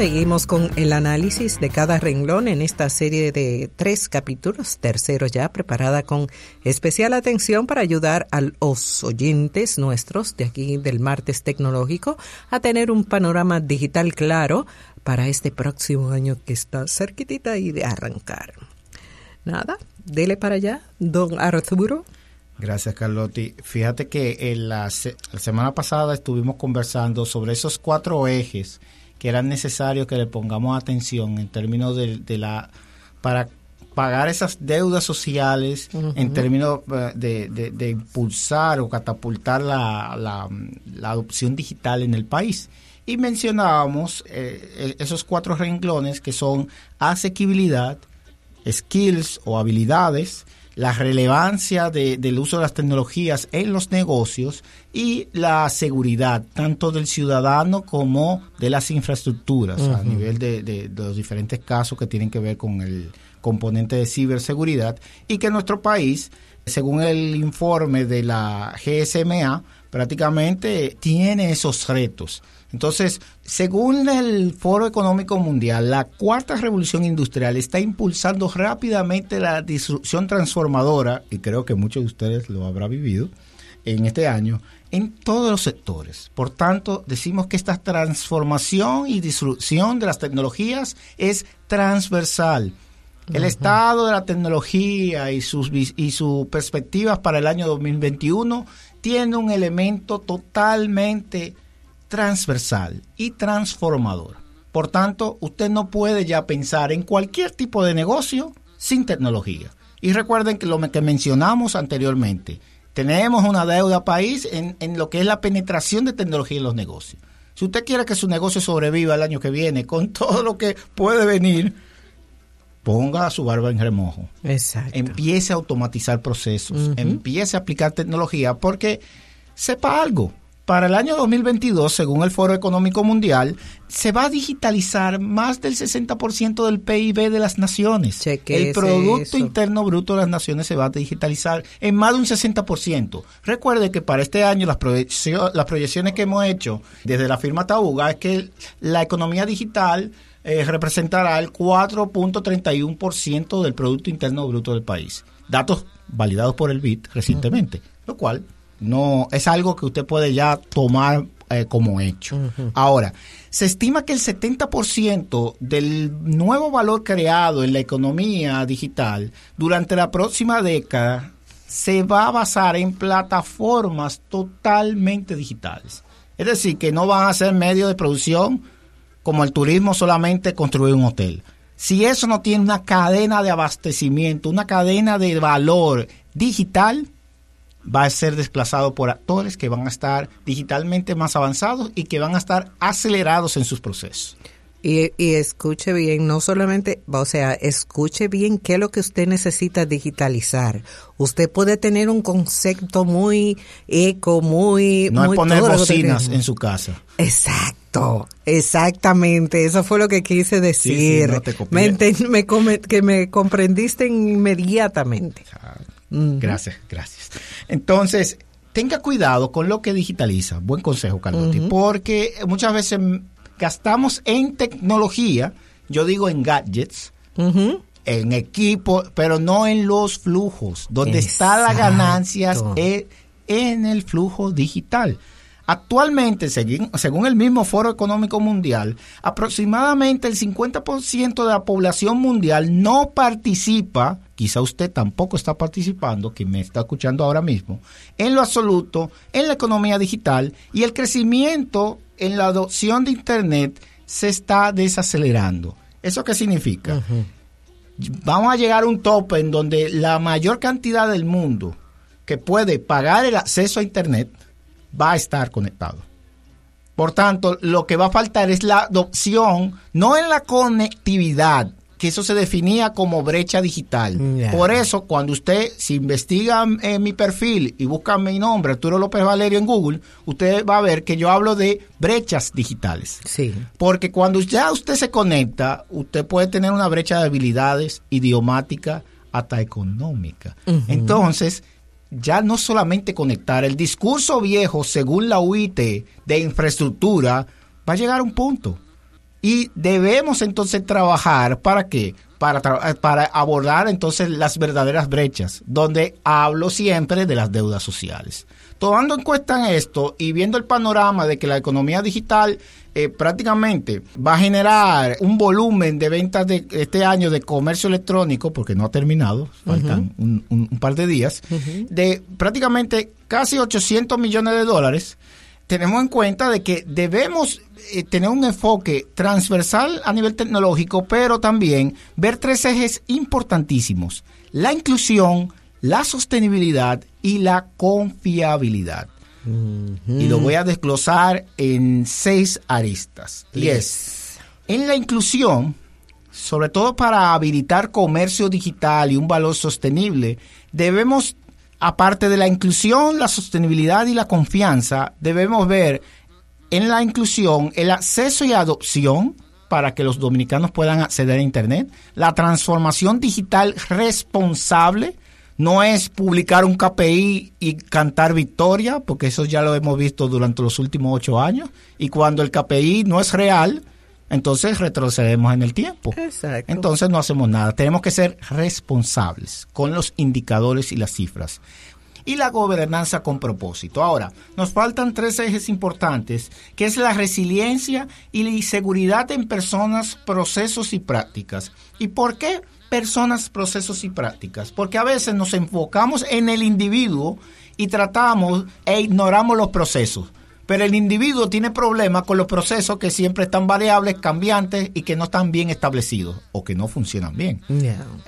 Seguimos con el análisis de cada renglón en esta serie de tres capítulos, tercero ya, preparada con especial atención para ayudar a los oyentes nuestros de aquí del martes tecnológico a tener un panorama digital claro para este próximo año que está cerquitita y de arrancar. Nada, dele para allá, don Arturo. Gracias, Carlotti. Fíjate que en la, la semana pasada estuvimos conversando sobre esos cuatro ejes que era necesario que le pongamos atención en términos de, la para pagar esas deudas sociales en términos eh, de, impulsar o catapultar la, la, adopción digital en el país. Y mencionábamos eh, e, esos cuatro renglones que son asequibilidad, skills o habilidades, la relevancia del uso de las tecnologías en los negocios y la seguridad tanto del ciudadano como de las infraestructuras a nivel de, los diferentes casos que tienen que ver con el componente de ciberseguridad y que nuestro país, según el informe de la GSMA, prácticamente tiene esos retos. Entonces, según el Foro Económico Mundial, la cuarta revolución industrial está impulsando rápidamente la disrupción transformadora, y creo que muchos de ustedes lo habrán vivido en este año, en todos los sectores. Por tanto, decimos que esta transformación y disrupción de las tecnologías es transversal. El estado de la tecnología y sus, y sus perspectivas para el año 2021 tiene un elemento totalmente transversal y transformador. Por tanto, usted no puede ya pensar en cualquier tipo de negocio sin tecnología. Y recuerden que lo que mencionamos anteriormente, tenemos una deuda país en, en lo que es la penetración de tecnología en los negocios. Si usted quiere que su negocio sobreviva el año que viene con todo lo que puede venir, ponga su barba en remojo. Exacto. Empiece a automatizar procesos, empiece a aplicar tecnología, porque sepa algo, para el año 2022, según el Foro Económico Mundial, se va a digitalizar más del 60% del PIB de las naciones. el Producto Interno Bruto de las naciones se va a digitalizar en más de un 60%. Recuerde que para este año las, las proyecciones que hemos hecho desde la firma Tauga es que la economía digital eh, representará el 4.31% del Producto Interno Bruto del país. Datos validados por el BID recientemente, lo cual no es algo que usted puede ya tomar eh, como hecho. Ahora, se estima que el 70% del nuevo valor creado en la economía digital durante la próxima década se va a basar en plataformas totalmente digitales. Es decir, que no van a ser medios de producción como el turismo solamente construir un hotel. Si eso no tiene una cadena de abastecimiento, una cadena de valor digital, va a ser desplazado por actores que van a estar digitalmente más avanzados y que van a estar acelerados en sus procesos. Y, escuche bien, no solamente, o sea, escuche bien qué es lo que usted necesita digitalizar. Usted puede tener un concepto muy eco, muy... No es poner bocinas en su casa. Exacto, exactamente, eso fue lo que quise decir. me, que me comprendiste inmediatamente. Gracias, gracias. Entonces, tenga cuidado con lo que digitaliza. Buen consejo, Carlotti, porque muchas veces gastamos en tecnología, yo digo en gadgets, en equipo, pero no en los flujos. Donde está la ganancia es en el flujo digital. Actualmente, según, el mismo Foro Económico Mundial, aproximadamente el 50% de la población mundial no participa, quizá usted tampoco está participando, que me está escuchando ahora mismo, en lo absoluto, en la economía digital y el crecimiento en la adopción de Internet se está desacelerando. ¿Eso qué significa? Vamos a llegar a un tope en donde la mayor cantidad del mundo que puede pagar el acceso a Internet, va a estar conectado. Por tanto, lo que va a faltar es la adopción, no en la conectividad, que eso se definía como brecha digital. Por eso, cuando usted, si investiga en eh, mi perfil y busca mi nombre, Arturo López Valerio en Google, usted va a ver que yo hablo de brechas digitales. Sí. Porque cuando ya usted se conecta, usted puede tener una brecha de habilidades idiomática hasta económica. Entonces, ya no solamente conectar, el discurso viejo, según la UIT, de infraestructura, va a llegar a un punto. Y debemos entonces trabajar para qué? Para, para abordar entonces las verdaderas brechas, donde hablo siempre de las deudas sociales. Tomando en cuenta esto y viendo el panorama de que la economía digital eh, prácticamente va a generar un volumen de ventas de este año de comercio electrónico, porque no ha terminado, faltan un, par de días, de prácticamente casi 800 millones de dólares, tenemos en cuenta de que debemos eh, tener un enfoque transversal a nivel tecnológico, pero también ver tres ejes importantísimos. La inclusión, la sostenibilidad y la confiabilidad. Y lo voy a desglosar en seis aristas. Y es, en la inclusión, sobre todo para habilitar comercio digital y un valor sostenible, debemos, aparte de la inclusión, la sostenibilidad y la confianza, debemos ver en la inclusión el acceso y adopción para que los dominicanos puedan acceder a Internet, la transformación digital responsable, no es publicar un KPI y cantar victoria, porque eso ya lo hemos visto durante los últimos ocho años. Y cuando el KPI no es real, entonces retrocedemos en el tiempo. Exacto. Entonces no hacemos nada. Tenemos que ser responsables con los indicadores y las cifras. Y la gobernanza con propósito. Ahora, nos faltan tres ejes importantes, que es la resiliencia y la seguridad en personas, procesos y prácticas. ¿Y por qué? personas, procesos y prácticas, porque a veces nos enfocamos en el individuo y tratamos e ignoramos los procesos. Pero el individuo tiene problemas con los procesos que siempre están variables, cambiantes y que no están bien establecidos o que no funcionan bien.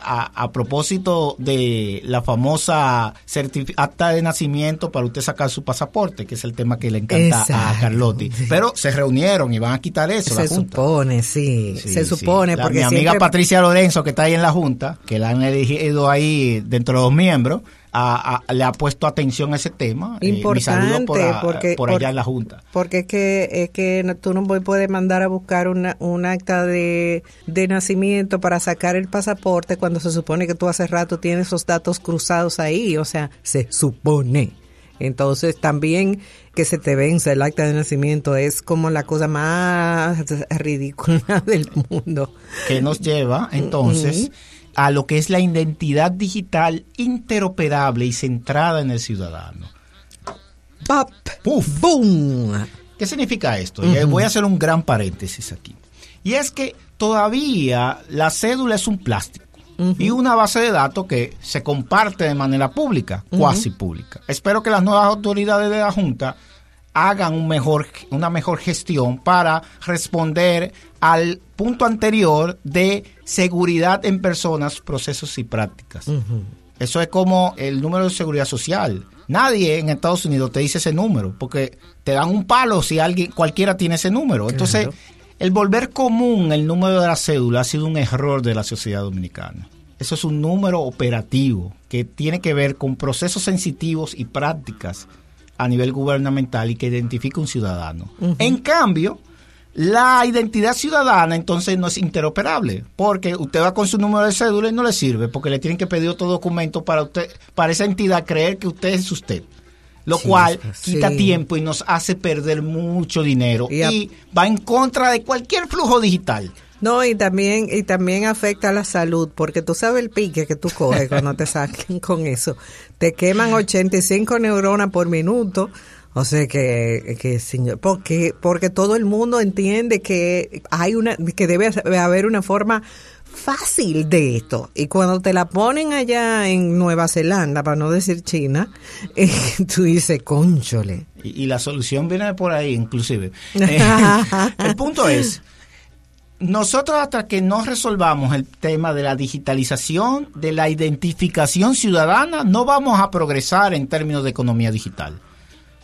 A, propósito de la famosa acta de nacimiento para usted sacar su pasaporte, que es el tema que le encanta a Carlotti. Pero se reunieron y van a quitar eso. Se supone, sí, Se supone. porque mi amiga Patricia Lorenzo, que está ahí en la Junta, que la han elegido ahí dentro de los miembros, le ha puesto atención a ese tema. Importante, eh, porque, por allá en la Junta. Porque es que, es que tú no puedes mandar a buscar una, un acta de, de nacimiento para sacar el pasaporte cuando se supone que tú hace rato tienes esos datos cruzados ahí, o sea, se supone. Entonces también que se te vence el acta de nacimiento es como la cosa más ridícula del mundo. Que nos lleva entonces a lo que es la identidad digital interoperable y centrada en el ciudadano. ¡Pap! ¡Puf! ¡Boom! ¿Qué significa esto? Voy a hacer un gran paréntesis aquí. Y es que todavía la cédula es un plástico y una base de datos que se comparte de manera pública, cuasi pública. Espero que las nuevas autoridades de la Junta hagan un mejor, una mejor gestión para responder al punto anterior de seguridad en personas, procesos y prácticas. Eso es como el número de seguridad social. Nadie en Estados Unidos te dice ese número, porque te dan un palo si alguien, cualquiera tiene ese número. Entonces, el volver común el número de la cédula ha sido un error de la sociedad dominicana. Eso es un número operativo que tiene que ver con procesos sensitivos y prácticas a nivel gubernamental y que identifica un ciudadano. En cambio, la identidad ciudadana entonces no es interoperable, porque usted va con su número de cédula y no le sirve, porque le tienen que pedir otro documento para usted, para esa entidad creer que usted es usted. Lo cual quita tiempo y nos hace perder mucho dinero y va en contra de cualquier flujo digital. No, y también, y también afecta a la salud, porque tú sabes el pique que tú coges cuando te saquen con eso. Te queman 85 neuronas por minuto. O sea que, que señor, porque, porque todo el mundo entiende que hay una, que debe haber una forma fácil de esto. Y cuando te la ponen allá en Nueva Zelanda, para no decir China, eh, tú dices, conchole. Y, la solución viene por ahí, inclusive. el punto es nosotros hasta que no resolvamos el tema de la digitalización, de la identificación ciudadana, no vamos a progresar en términos de economía digital.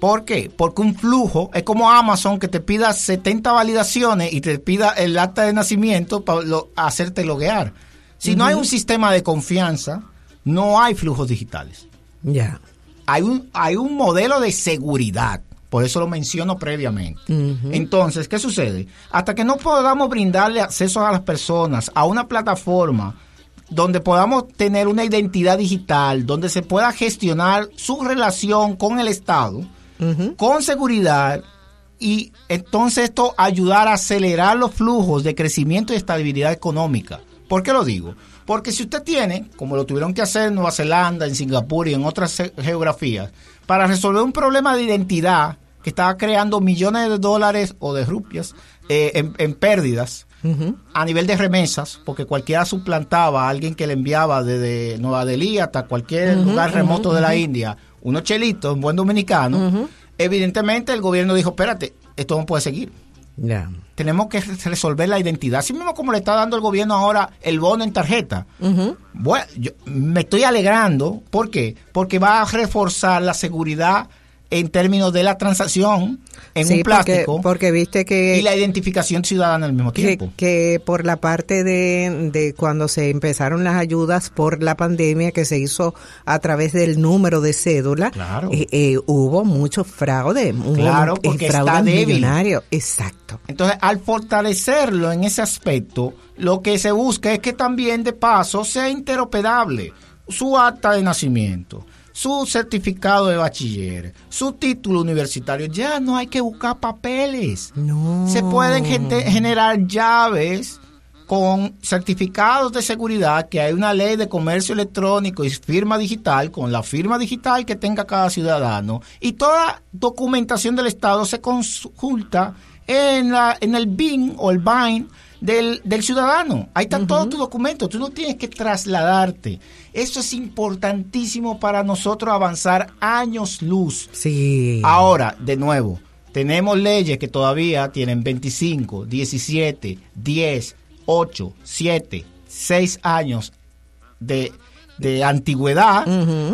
¿Por qué? Porque un flujo es como Amazon que te pida 70 validaciones y te pida el acta de nacimiento para hacerte loguear. Si no hay un sistema de confianza, no hay flujos digitales. Ya. Hay, un, hay un modelo de seguridad por eso lo menciono previamente. Entonces, ¿qué sucede? Hasta que no podamos brindarle acceso a las personas a una plataforma donde podamos tener una identidad digital, donde se pueda gestionar su relación con el Estado, con seguridad, y entonces esto ayudar a acelerar los flujos de crecimiento y estabilidad económica. ¿Por qué lo digo? Porque si usted tiene, como lo tuvieron que hacer en Nueva Zelanda, en Singapur y en otras geografías, para resolver un problema de identidad que estaba creando millones de dólares o de rupias eh, en, pérdidas, a nivel de remesas, porque cualquiera suplantaba a alguien que le enviaba desde Nueva Delhi hasta cualquier lugar remoto de la India unos chelitos, un buen dominicano, evidentemente el gobierno dijo, espérate, esto no puede seguir. Tenemos que resolver la identidad. Así mismo como le está dando el gobierno ahora el bono en tarjeta. Bueno, yo me estoy alegrando. ¿Por qué? Porque va a reforzar la seguridad en términos de la transacción en un plástico porque, viste que y la identificación ciudadana al mismo tiempo. que, por la parte de, de, cuando se empezaron las ayudas por la pandemia que se hizo a través del número de cédula eh, eh, hubo mucho fraude claro eh, porque fraude está débil. exacto. Entonces al fortalecerlo en ese aspecto lo que se busca es que también de paso sea interoperable su acta de nacimiento su certificado de bachiller, su título universitario. Ya no hay que buscar papeles. No. Se pueden generar llaves con certificados de seguridad, que hay una ley de comercio electrónico y firma digital, con la firma digital que tenga cada ciudadano, y toda documentación del Estado se consulta en, la, en el BIN o el BIN del, del ciudadano. Ahí están todos tus documentos, tú no tienes que trasladarte. Eso es importantísimo para nosotros avanzar años luz. Sí. Ahora, de nuevo, tenemos leyes que todavía tienen 25, 17, 10, 8, 7, 6 años de de antigüedad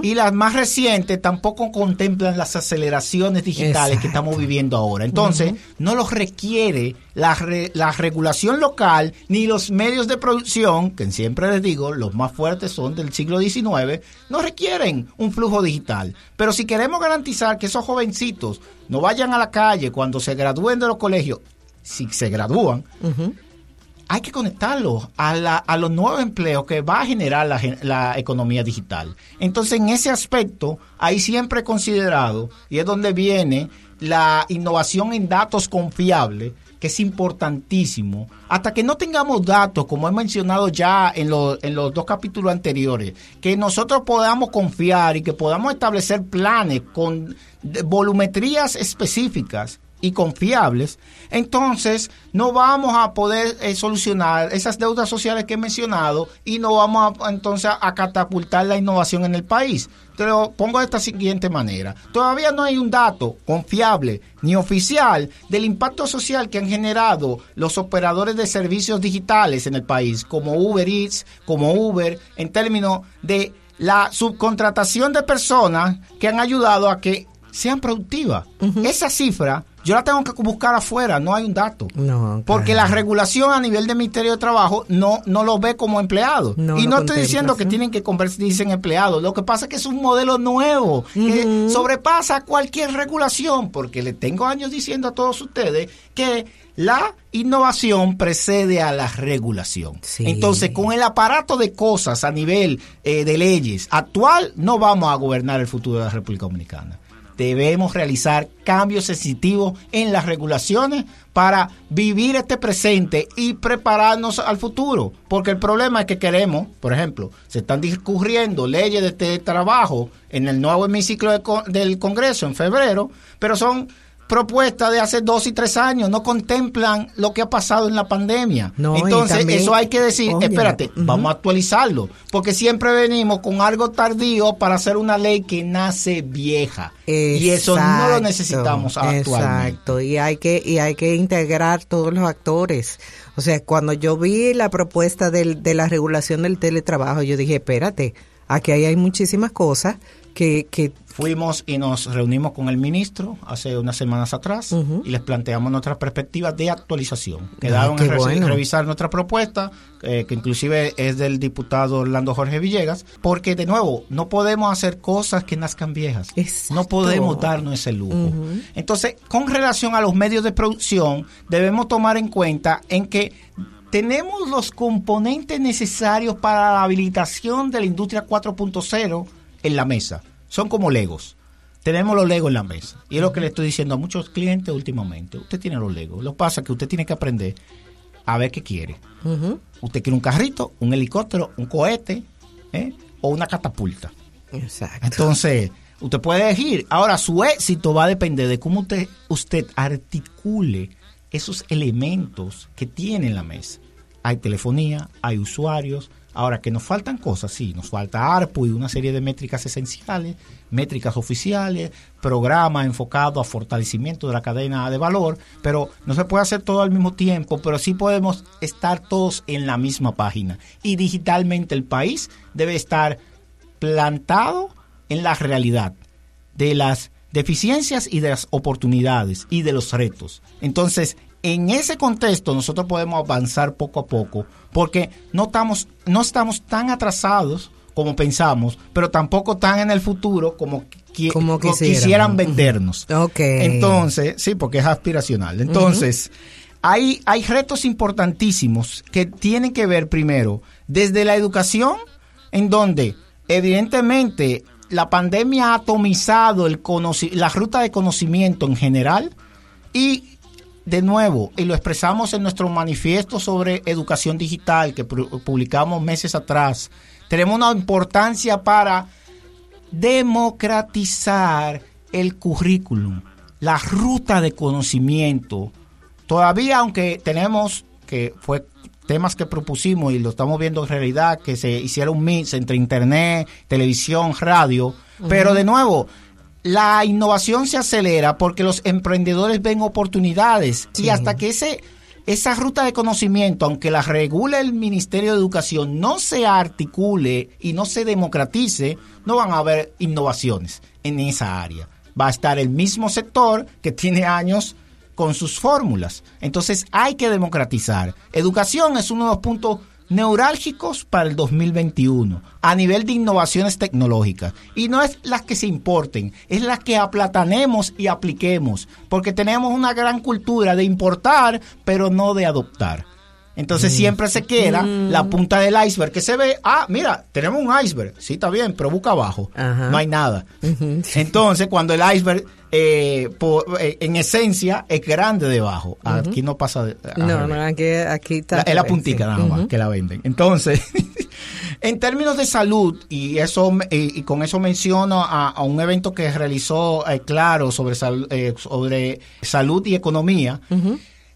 y las más recientes tampoco contemplan las aceleraciones digitales que estamos viviendo ahora. Entonces, no los requiere la, la regulación local ni los medios de producción, que siempre les digo, los más fuertes son del siglo XIX, no requieren un flujo digital. Pero si queremos garantizar que esos jovencitos no vayan a la calle cuando se gradúen de los colegios, si se gradúan, hay que conectarlo a, a, los nuevos empleos que va a generar la, la, economía digital. Entonces, en ese aspecto, hay siempre he considerado, y es donde viene la innovación en datos confiables, que es importantísimo. Hasta que no tengamos datos, como he mencionado ya en, en los dos capítulos anteriores, que nosotros podamos confiar y que podamos establecer planes con volumetrías específicas y confiables, entonces no vamos a poder eh, solucionar esas deudas sociales que he mencionado y no vamos a, entonces a catapultar la innovación en el país. Te lo pongo de esta siguiente manera. Todavía no hay un dato confiable ni oficial del impacto social que han generado los operadores de servicios digitales en el país, como Uber Eats, como Uber, en términos de la subcontratación de personas que han ayudado a que sean productivas. Esa cifra yo la tengo que buscar afuera, no hay un dato. No, porque la regulación a nivel del Ministerio de Trabajo no, no lo ve como empleado. y no estoy diciendo que tienen que convertirse en empleados. Lo que pasa es que es un modelo nuevo que sobrepasa cualquier regulación, porque le tengo años diciendo a todos ustedes que la innovación precede a la regulación. Entonces, con el aparato de cosas a nivel eh, de leyes actual, no vamos a gobernar el futuro de la República Dominicana debemos realizar cambios sensitivos en las regulaciones para vivir este presente y prepararnos al futuro. Porque el problema es que queremos, por ejemplo, se están discurriendo leyes de este trabajo en el nuevo hemiciclo del Congreso en febrero, pero son propuestas de hace dos y tres años no contemplan lo que ha pasado en la pandemia. Entonces, eso hay que decir, espérate, vamos a actualizarlo, porque siempre venimos con algo tardío para hacer una ley que nace vieja. y eso no lo necesitamos actualmente. Exacto, y hay que y hay que integrar todos los actores. O sea, cuando yo vi la propuesta del, de la regulación del teletrabajo, yo dije, espérate, aquí hay muchísimas cosas que, que Fuimos y nos reunimos con el ministro hace unas semanas atrás y les planteamos nuestras perspectivas de actualización. Ah, Quedaron en revisar nuestra propuesta, eh, que inclusive es del diputado Orlando Jorge Villegas, porque de nuevo, no podemos hacer cosas que nazcan viejas. No podemos darnos ese lujo. Entonces, con relación a los medios de producción, debemos tomar en cuenta en que tenemos los componentes necesarios para la habilitación de la industria 4.0 en la mesa son como legos. tenemos los legos en la mesa. Y es lo que le estoy diciendo a muchos clientes últimamente. Usted tiene los legos. Lo que pasa es que usted tiene que aprender a ver qué quiere. Usted quiere un carrito, un helicóptero, un cohete ¿eh? o una catapulta. Exacto. Entonces, usted puede elegir. Ahora, su éxito va a depender de cómo usted, usted articule esos elementos que tiene en la mesa. Hay telefonía, hay usuarios, Ahora, que nos faltan cosas, sí, nos falta ARPU y una serie de métricas esenciales, métricas oficiales, programas enfocados a fortalecimiento de la cadena de valor, pero no se puede hacer todo al mismo tiempo, pero sí podemos estar todos en la misma página. Y digitalmente el país debe estar plantado en la realidad de las deficiencias y de las oportunidades y de los retos. Entonces, en ese contexto nosotros podemos avanzar poco a poco porque no estamos, no estamos tan atrasados como pensamos, pero tampoco tan en el futuro como, quisieran. vendernos. Entonces, sí, porque es aspiracional. Entonces, hay, hay retos importantísimos que tienen que ver primero desde la educación, en donde evidentemente la pandemia ha atomizado el la ruta de conocimiento en general y de nuevo, y lo expresamos en nuestro manifiesto sobre educación digital que publicamos meses atrás, tenemos una importancia para democratizar el currículum, la ruta de conocimiento. Todavía, aunque tenemos que fue temas que propusimos y lo estamos viendo en realidad, que se hiciera un mix entre internet, televisión, radio, pero de nuevo, la innovación se acelera porque los emprendedores ven oportunidades y hasta que ese esa ruta de conocimiento, aunque la regule el Ministerio de Educación, no se articule y no se democratice, no van a haber innovaciones en esa área. Va a estar el mismo sector que tiene años con sus fórmulas. Entonces hay que democratizar. Educación es uno de los puntos neurálgicos para el 2021 a nivel de innovaciones tecnológicas. Y no es las que se importen, es las que aplatanemos y apliquemos, porque tenemos una gran cultura de importar, pero no de adoptar. Entonces mm. siempre se queda mm. la punta del iceberg que se ve, ah, mira, tenemos un iceberg, sí está bien, pero busca abajo, no hay nada. Entonces cuando el iceberg eh, eh, en esencia es grande debajo, aquí no pasa. no, no, aquí, aquí está. es la puntica nada más que la venden. Entonces, en términos de salud, y eso y, con eso menciono a, un evento que realizó eh, Claro sobre, sobre salud y economía.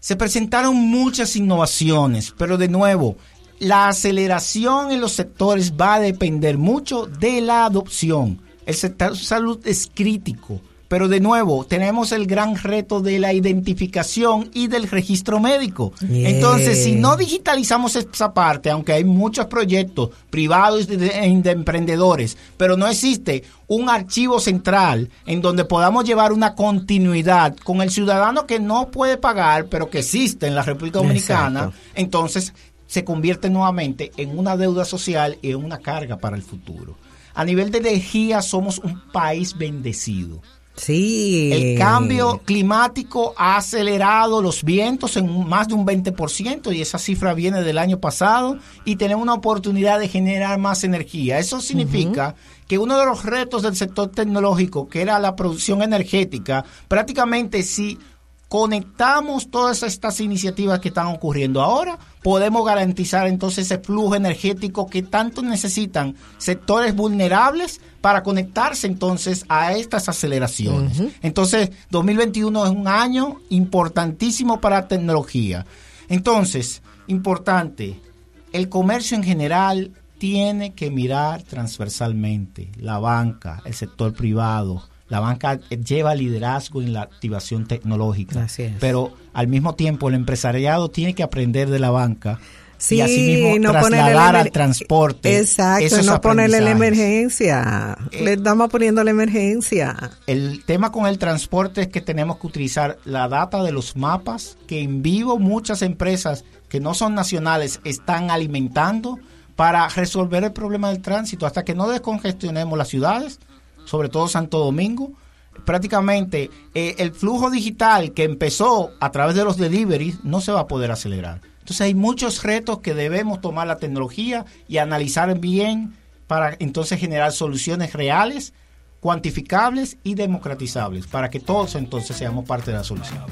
Se presentaron muchas innovaciones, pero de nuevo, la aceleración en los sectores va a depender mucho de la adopción. El sector salud es crítico. Pero de nuevo, tenemos el gran reto de la identificación y del registro médico. Entonces, si no digitalizamos esa parte, aunque hay muchos proyectos privados y de, emprendedores, pero no existe un archivo central en donde podamos llevar una continuidad con el ciudadano que no puede pagar, pero que existe en la República Dominicana, entonces se convierte nuevamente en una deuda social y en una carga para el futuro. A nivel de energía somos un país bendecido. Sí. El cambio climático ha acelerado los vientos en más de un 20% y esa cifra viene del año pasado y tenemos una oportunidad de generar más energía. Eso significa que uno de los retos del sector tecnológico, que era la producción energética, prácticamente si conectamos todas estas iniciativas que están ocurriendo ahora, podemos garantizar entonces ese flujo energético que tanto necesitan sectores vulnerables para conectarse entonces a estas aceleraciones. Entonces, 2021 es un año importantísimo para la tecnología. Entonces, importante, el comercio en general tiene que mirar transversalmente, la banca, el sector privado, la banca lleva liderazgo en la activación tecnológica, pero al mismo tiempo el empresariado tiene que aprender de la banca sí, y así no trasladar al transporte. Exacto, no ponerle la emergencia. Eh, Le estamos poniendo la emergencia. El tema con el transporte es que tenemos que utilizar la data de los mapas que en vivo muchas empresas que no son nacionales están alimentando para resolver el problema del tránsito. Hasta que no descongestionemos las ciudades, sobre todo Santo Domingo, prácticamente eh, el flujo digital que empezó a través de los deliveries no se va a poder acelerar. Entonces hay muchos retos que debemos tomar la tecnología y analizar bien para entonces generar soluciones reales cuantificables y democratizables para que todos entonces seamos parte de la solución.